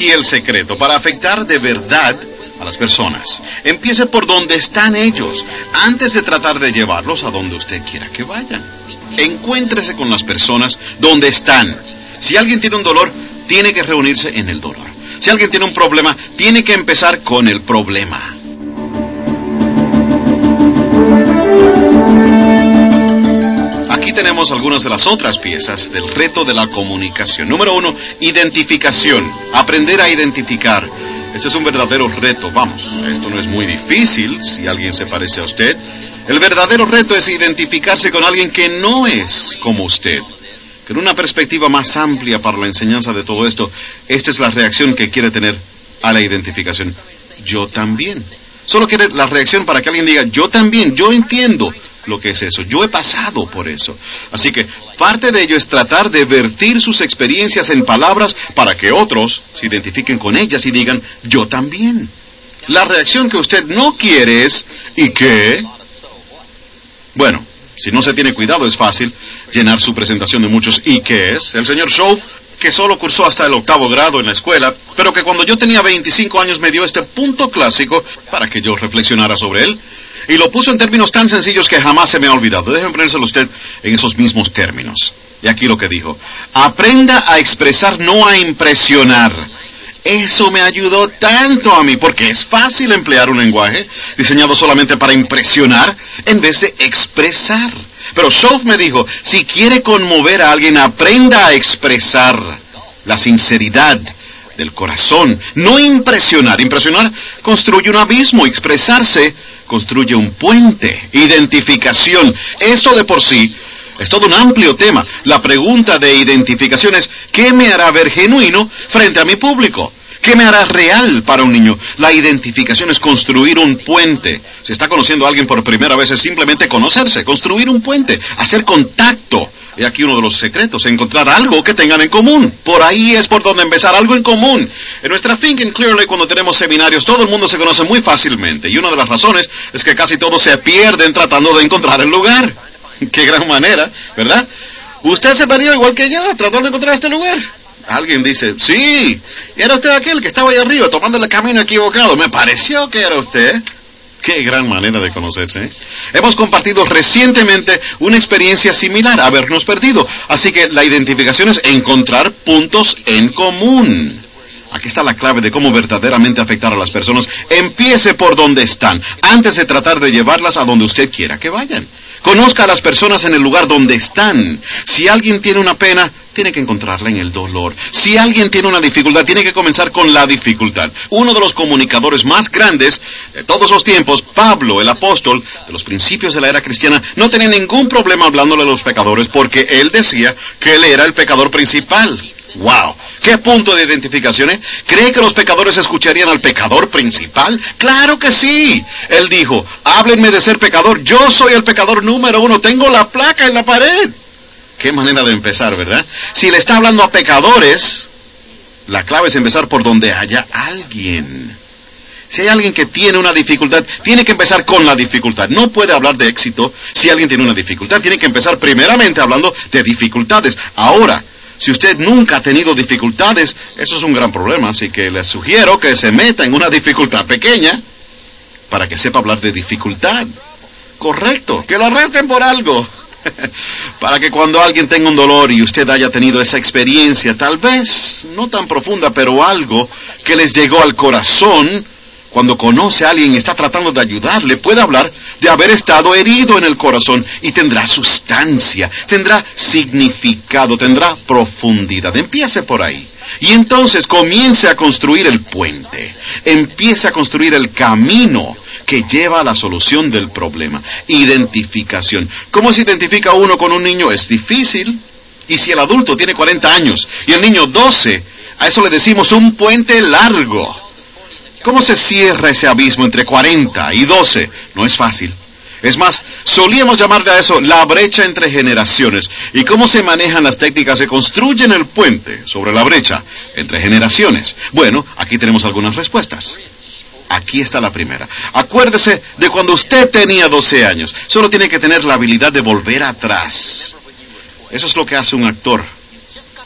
aquí el secreto para afectar de verdad a las personas. Empiece por donde están ellos, antes de tratar de llevarlos a donde usted quiera que vayan. Encuéntrese con las personas donde están. Si alguien tiene un dolor, tiene que reunirse en el dolor. Si alguien tiene un problema, tiene que empezar con el problema. Algunas de las otras piezas del reto de la comunicación. Número uno, identificación. Aprender a identificar. Este es un verdadero reto. Vamos, esto no es muy difícil si alguien se parece a usted. El verdadero reto es identificarse con alguien que no es como usted. En una perspectiva más amplia para la enseñanza de todo esto, esta es la reacción que quiere tener a la identificación. Yo también. Solo quiere la reacción para que alguien diga, yo también, yo entiendo lo que es eso, yo he pasado por eso. Así que parte de ello es tratar de vertir sus experiencias en palabras para que otros se identifiquen con ellas y digan, yo también. La reacción que usted no quiere es, ¿y qué? Bueno, si no se tiene cuidado es fácil llenar su presentación de muchos ¿y qué es? El señor Shaw, que solo cursó hasta el octavo grado en la escuela, pero que cuando yo tenía 25 años me dio este punto clásico para que yo reflexionara sobre él, y lo puso en términos tan sencillos que jamás se me ha olvidado. Déjenme ponérselo usted en esos mismos términos. Y aquí lo que dijo. Aprenda a expresar, no a impresionar. Eso me ayudó tanto a mí, porque es fácil emplear un lenguaje diseñado solamente para impresionar en vez de expresar. Pero Schoff me dijo, si quiere conmover a alguien, aprenda a expresar la sinceridad del corazón, no impresionar. Impresionar construye un abismo, expresarse construye un puente, identificación. Esto de por sí es todo un amplio tema. La pregunta de identificación es, ¿qué me hará ver genuino frente a mi público? ¿Qué me hará real para un niño? La identificación es construir un puente. Si está conociendo a alguien por primera vez es simplemente conocerse, construir un puente, hacer contacto. Y aquí uno de los secretos, encontrar algo que tengan en común. Por ahí es por donde empezar, algo en común. En nuestra Think in Clearly, cuando tenemos seminarios, todo el mundo se conoce muy fácilmente. Y una de las razones es que casi todos se pierden tratando de encontrar el lugar. Qué gran manera, ¿verdad? Usted se perdió igual que yo, tratando de encontrar este lugar. Alguien dice, sí, era usted aquel que estaba ahí arriba tomando el camino equivocado. Me pareció que era usted. Qué gran manera de conocerse. ¿eh? Hemos compartido recientemente una experiencia similar, habernos perdido. Así que la identificación es encontrar puntos en común. Aquí está la clave de cómo verdaderamente afectar a las personas. Empiece por donde están, antes de tratar de llevarlas a donde usted quiera que vayan. Conozca a las personas en el lugar donde están. Si alguien tiene una pena, tiene que encontrarla en el dolor. Si alguien tiene una dificultad, tiene que comenzar con la dificultad. Uno de los comunicadores más grandes de todos los tiempos, Pablo, el apóstol de los principios de la era cristiana, no tenía ningún problema hablándole a los pecadores porque él decía que él era el pecador principal. ¡Wow! ¿Qué punto de identificación? Eh? ¿Cree que los pecadores escucharían al pecador principal? Claro que sí. Él dijo, háblenme de ser pecador. Yo soy el pecador número uno. Tengo la placa en la pared. Qué manera de empezar, ¿verdad? Si le está hablando a pecadores, la clave es empezar por donde haya alguien. Si hay alguien que tiene una dificultad, tiene que empezar con la dificultad. No puede hablar de éxito si alguien tiene una dificultad. Tiene que empezar primeramente hablando de dificultades. Ahora, si usted nunca ha tenido dificultades, eso es un gran problema, así que le sugiero que se meta en una dificultad pequeña para que sepa hablar de dificultad. Correcto, que lo arresten por algo. para que cuando alguien tenga un dolor y usted haya tenido esa experiencia, tal vez no tan profunda, pero algo que les llegó al corazón, cuando conoce a alguien y está tratando de ayudarle, puede hablar de haber estado herido en el corazón y tendrá sustancia, tendrá significado, tendrá profundidad. Empiece por ahí. Y entonces comience a construir el puente, empiece a construir el camino que lleva a la solución del problema. Identificación. ¿Cómo se identifica uno con un niño? Es difícil. Y si el adulto tiene 40 años y el niño 12, a eso le decimos un puente largo. ¿Cómo se cierra ese abismo entre 40 y 12? No es fácil. Es más, solíamos llamarle a eso la brecha entre generaciones. ¿Y cómo se manejan las técnicas? Se construyen el puente sobre la brecha entre generaciones. Bueno, aquí tenemos algunas respuestas. Aquí está la primera. Acuérdese de cuando usted tenía 12 años. Solo tiene que tener la habilidad de volver atrás. Eso es lo que hace un actor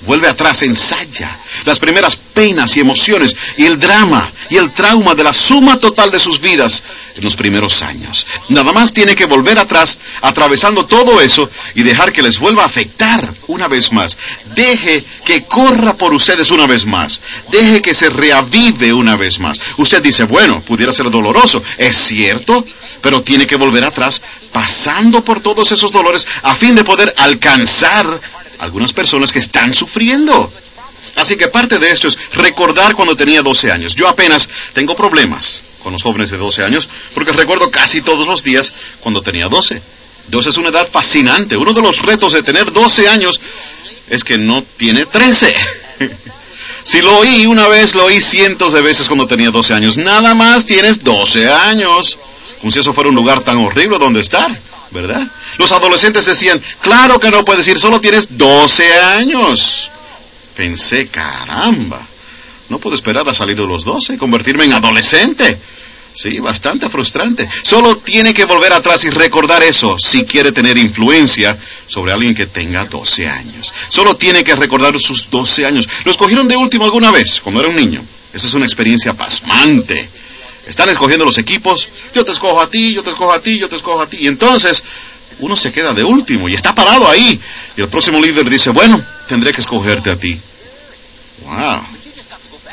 Vuelve atrás, ensaya las primeras penas y emociones y el drama y el trauma de la suma total de sus vidas en los primeros años. Nada más tiene que volver atrás, atravesando todo eso y dejar que les vuelva a afectar una vez más. Deje que corra por ustedes una vez más. Deje que se reavive una vez más. Usted dice, bueno, pudiera ser doloroso. Es cierto, pero tiene que volver atrás, pasando por todos esos dolores a fin de poder alcanzar algunas personas que están sufriendo. Así que parte de esto es recordar cuando tenía 12 años. Yo apenas tengo problemas con los jóvenes de 12 años porque recuerdo casi todos los días cuando tenía 12. 12 es una edad fascinante. Uno de los retos de tener 12 años es que no tiene 13. si lo oí una vez, lo oí cientos de veces cuando tenía 12 años. Nada más tienes 12 años. Como si eso fuera un lugar tan horrible donde estar, ¿verdad? Los adolescentes decían, claro que no puedes ir, solo tienes 12 años. Pensé, caramba, no puedo esperar a salir de los 12 y convertirme en adolescente. Sí, bastante frustrante. Solo tiene que volver atrás y recordar eso si quiere tener influencia sobre alguien que tenga 12 años. Solo tiene que recordar sus 12 años. ¿Lo escogieron de último alguna vez, cuando era un niño? Esa es una experiencia pasmante. Están escogiendo los equipos. Yo te escojo a ti, yo te escojo a ti, yo te escojo a ti. Y entonces uno se queda de último y está parado ahí. Y el próximo líder dice, bueno, tendré que escogerte a ti. ¡Wow!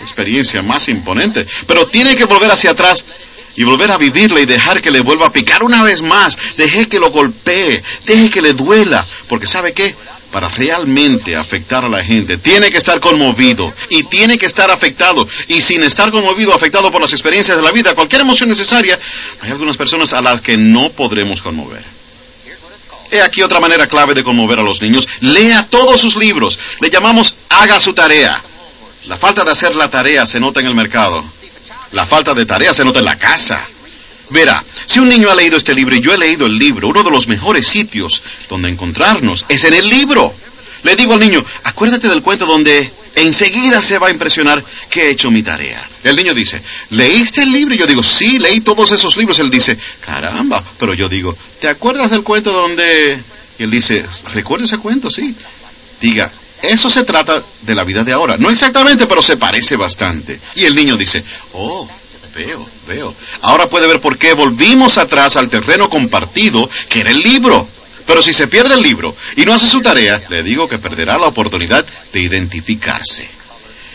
Experiencia más imponente. Pero tiene que volver hacia atrás y volver a vivirla y dejar que le vuelva a picar una vez más. Deje que lo golpee, deje que le duela. Porque ¿sabe qué? Para realmente afectar a la gente, tiene que estar conmovido y tiene que estar afectado. Y sin estar conmovido, afectado por las experiencias de la vida, cualquier emoción necesaria, hay algunas personas a las que no podremos conmover. He aquí otra manera clave de conmover a los niños. Lea todos sus libros. Le llamamos haga su tarea. La falta de hacer la tarea se nota en el mercado. La falta de tarea se nota en la casa. Verá, si un niño ha leído este libro y yo he leído el libro, uno de los mejores sitios donde encontrarnos es en el libro. Le digo al niño, acuérdate del cuento donde enseguida se va a impresionar que he hecho mi tarea. El niño dice, ¿leíste el libro? Y yo digo, sí, leí todos esos libros. Él dice, caramba, pero yo digo, ¿te acuerdas del cuento donde... Y él dice, ¿recuerda ese cuento? Sí. Diga, eso se trata de la vida de ahora. No exactamente, pero se parece bastante. Y el niño dice, oh, veo, veo. Ahora puede ver por qué volvimos atrás al terreno compartido, que era el libro. Pero si se pierde el libro y no hace su tarea, le digo que perderá la oportunidad de identificarse.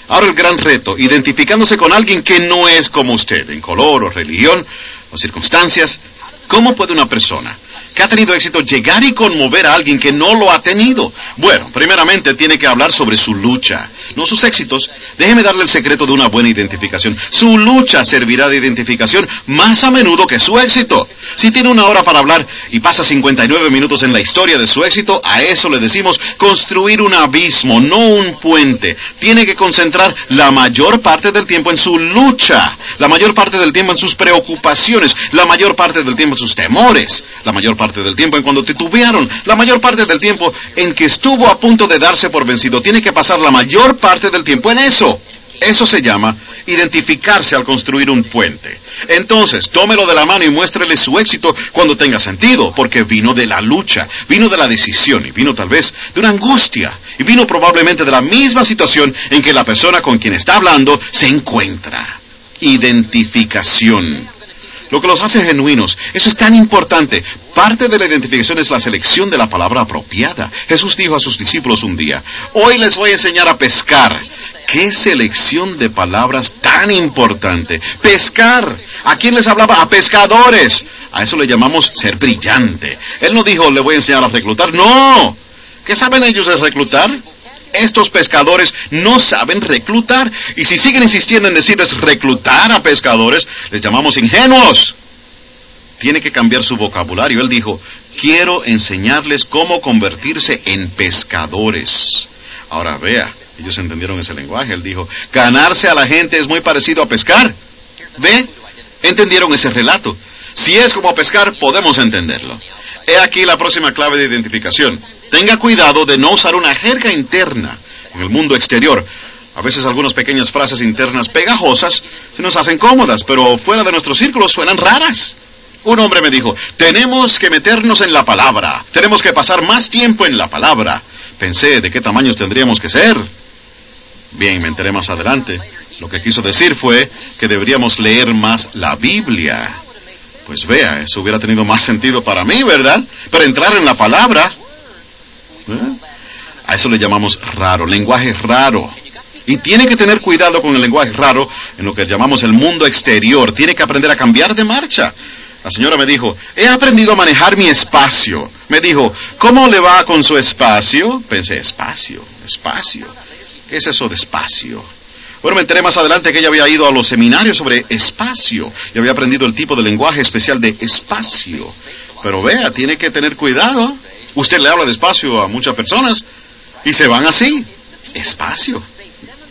Ahora el gran reto, identificándose con alguien que no es como usted, en color o religión o circunstancias, ¿cómo puede una persona que ha tenido éxito llegar y conmover a alguien que no lo ha tenido? Bueno, primeramente tiene que hablar sobre su lucha, no sus éxitos. Déjeme darle el secreto de una buena identificación. Su lucha servirá de identificación más a menudo que su éxito. Si tiene una hora para hablar y pasa 59 minutos en la historia de su éxito, a eso le decimos construir un abismo, no un puente. Tiene que concentrar la mayor parte del tiempo en su lucha, la mayor parte del tiempo en sus preocupaciones, la mayor parte del tiempo en sus temores, la mayor parte del tiempo en cuando titubearon, la mayor parte del tiempo en que estuvo a punto de darse por vencido. Tiene que pasar la mayor parte del tiempo en eso. Eso se llama identificarse al construir un puente. Entonces, tómelo de la mano y muéstrele su éxito cuando tenga sentido, porque vino de la lucha, vino de la decisión y vino tal vez de una angustia y vino probablemente de la misma situación en que la persona con quien está hablando se encuentra. Identificación. Lo que los hace genuinos. Eso es tan importante. Parte de la identificación es la selección de la palabra apropiada. Jesús dijo a sus discípulos un día, hoy les voy a enseñar a pescar. ¡Qué selección de palabras tan importante! Pescar. ¿A quién les hablaba? A pescadores. A eso le llamamos ser brillante. Él no dijo, le voy a enseñar a reclutar. No. ¿Qué saben ellos de reclutar? Estos pescadores no saben reclutar. Y si siguen insistiendo en decirles reclutar a pescadores, les llamamos ingenuos. Tiene que cambiar su vocabulario. Él dijo, quiero enseñarles cómo convertirse en pescadores. Ahora vea, ellos entendieron ese lenguaje. Él dijo, ganarse a la gente es muy parecido a pescar. ¿Ve? Entendieron ese relato. Si es como pescar, podemos entenderlo. He aquí la próxima clave de identificación. Tenga cuidado de no usar una jerga interna en el mundo exterior. A veces algunas pequeñas frases internas pegajosas se nos hacen cómodas, pero fuera de nuestro círculo suenan raras. Un hombre me dijo, tenemos que meternos en la palabra, tenemos que pasar más tiempo en la palabra. pensé de qué tamaños tendríamos que ser. Bien, me enteré más adelante. Lo que quiso decir fue que deberíamos leer más la Biblia. Pues vea, eso hubiera tenido más sentido para mí, ¿verdad? Pero entrar en la palabra. ¿Eh? A eso le llamamos raro, lenguaje raro. Y tiene que tener cuidado con el lenguaje raro en lo que llamamos el mundo exterior. Tiene que aprender a cambiar de marcha. La señora me dijo, he aprendido a manejar mi espacio. Me dijo, ¿cómo le va con su espacio? Pensé, espacio, espacio. ¿Qué es eso de espacio? Bueno, me enteré más adelante que ella había ido a los seminarios sobre espacio y había aprendido el tipo de lenguaje especial de espacio. Pero vea, tiene que tener cuidado. Usted le habla despacio a muchas personas y se van así. Espacio.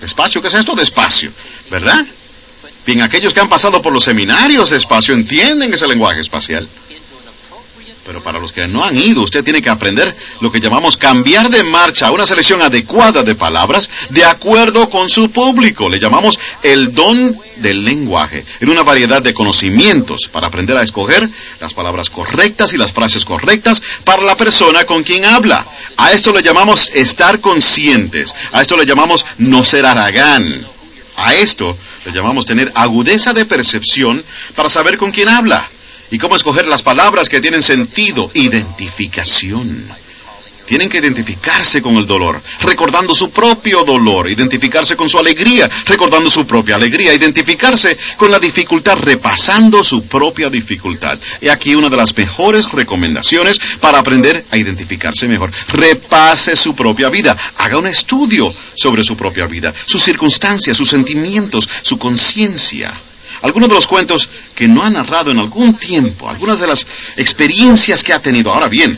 Espacio, ¿qué es esto de espacio? ¿Verdad? Bien, aquellos que han pasado por los seminarios de espacio entienden ese lenguaje espacial. Pero para los que no han ido, usted tiene que aprender lo que llamamos cambiar de marcha, una selección adecuada de palabras de acuerdo con su público. Le llamamos el don del lenguaje, en una variedad de conocimientos para aprender a escoger las palabras correctas y las frases correctas para la persona con quien habla. A esto le llamamos estar conscientes, a esto le llamamos no ser aragán. A esto le llamamos tener agudeza de percepción para saber con quién habla y cómo escoger las palabras que tienen sentido, identificación. Tienen que identificarse con el dolor, recordando su propio dolor, identificarse con su alegría, recordando su propia alegría, identificarse con la dificultad, repasando su propia dificultad. Y aquí una de las mejores recomendaciones para aprender a identificarse mejor. Repase su propia vida, haga un estudio sobre su propia vida, sus circunstancias, sus sentimientos, su conciencia algunos de los cuentos que no ha narrado en algún tiempo, algunas de las experiencias que ha tenido. Ahora bien,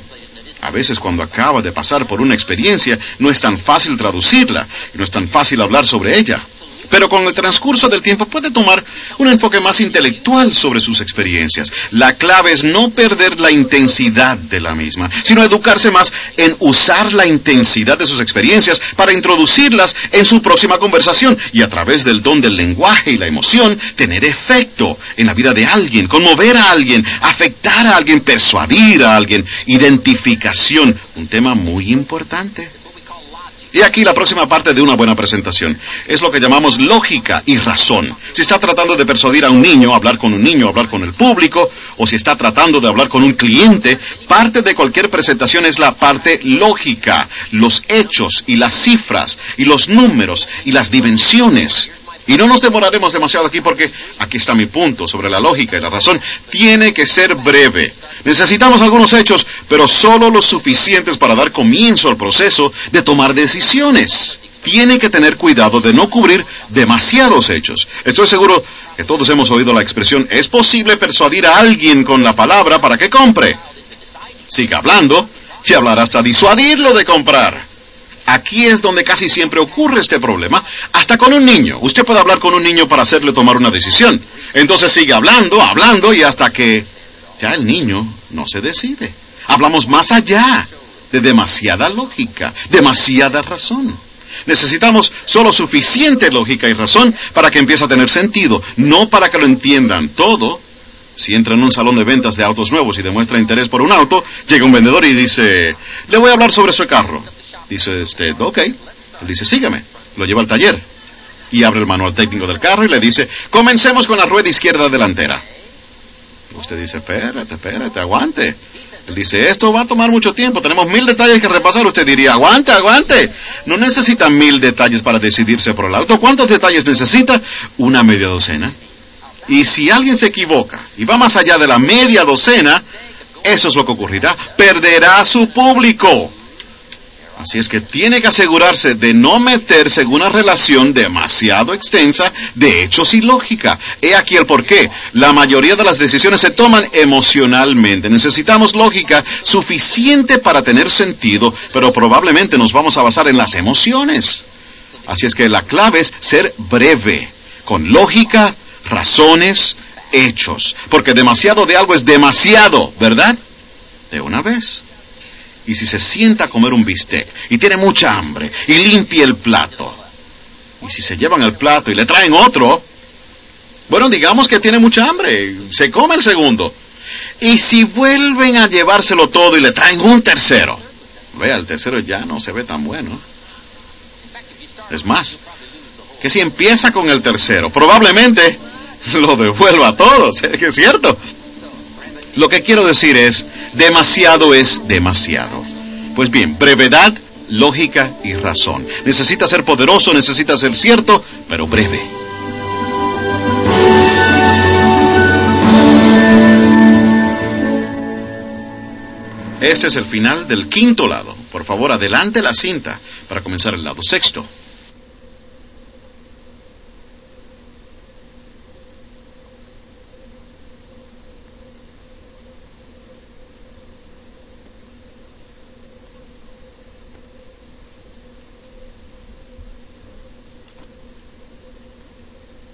a veces cuando acaba de pasar por una experiencia no es tan fácil traducirla no es tan fácil hablar sobre ella pero con el transcurso del tiempo puede tomar un enfoque más intelectual sobre sus experiencias. La clave es no perder la intensidad de la misma, sino educarse más en usar la intensidad de sus experiencias para introducirlas en su próxima conversación y a través del don del lenguaje y la emoción tener efecto en la vida de alguien, conmover a alguien, afectar a alguien, persuadir a alguien, identificación, un tema muy importante. Y aquí la próxima parte de una buena presentación. Es lo que llamamos lógica y razón. Si está tratando de persuadir a un niño, hablar con un niño, hablar con el público, o si está tratando de hablar con un cliente, parte de cualquier presentación es la parte lógica, los hechos y las cifras y los números y las dimensiones. Y no nos demoraremos demasiado aquí porque aquí está mi punto sobre la lógica y la razón. Tiene que ser breve. Necesitamos algunos hechos, pero solo los suficientes para dar comienzo al proceso de tomar decisiones. Tiene que tener cuidado de no cubrir demasiados hechos. Estoy seguro que todos hemos oído la expresión, es posible persuadir a alguien con la palabra para que compre. Siga hablando y hablar hasta disuadirlo de comprar. Aquí es donde casi siempre ocurre este problema, hasta con un niño. Usted puede hablar con un niño para hacerle tomar una decisión. Entonces sigue hablando, hablando y hasta que ya el niño no se decide. Hablamos más allá de demasiada lógica, demasiada razón. Necesitamos solo suficiente lógica y razón para que empiece a tener sentido, no para que lo entiendan todo. Si entra en un salón de ventas de autos nuevos y demuestra interés por un auto, llega un vendedor y dice, le voy a hablar sobre su carro. Dice usted, ok. Él dice, sígame. Lo lleva al taller. Y abre el manual técnico del carro y le dice, comencemos con la rueda izquierda delantera. Usted dice, espérate, espérate, aguante. Él dice, esto va a tomar mucho tiempo, tenemos mil detalles que repasar. Usted diría, aguante, aguante. No necesita mil detalles para decidirse por el auto. ¿Cuántos detalles necesita? Una media docena. Y si alguien se equivoca y va más allá de la media docena, eso es lo que ocurrirá. Perderá su público. Así es que tiene que asegurarse de no meterse en una relación demasiado extensa de hechos y lógica. He aquí el porqué. La mayoría de las decisiones se toman emocionalmente. Necesitamos lógica suficiente para tener sentido, pero probablemente nos vamos a basar en las emociones. Así es que la clave es ser breve, con lógica, razones, hechos. Porque demasiado de algo es demasiado, ¿verdad? De una vez y si se sienta a comer un bistec y tiene mucha hambre y limpia el plato, y si se llevan el plato y le traen otro, bueno, digamos que tiene mucha hambre, se come el segundo. Y si vuelven a llevárselo todo y le traen un tercero, Vea, el tercero ya no se ve tan bueno. Es más, que si empieza con el tercero, probablemente lo devuelva a todos, ¿es cierto? Lo que quiero decir es, demasiado es demasiado. Pues bien, brevedad, lógica y razón. Necesita ser poderoso, necesita ser cierto, pero breve. Este es el final del quinto lado. Por favor, adelante la cinta para comenzar el lado sexto.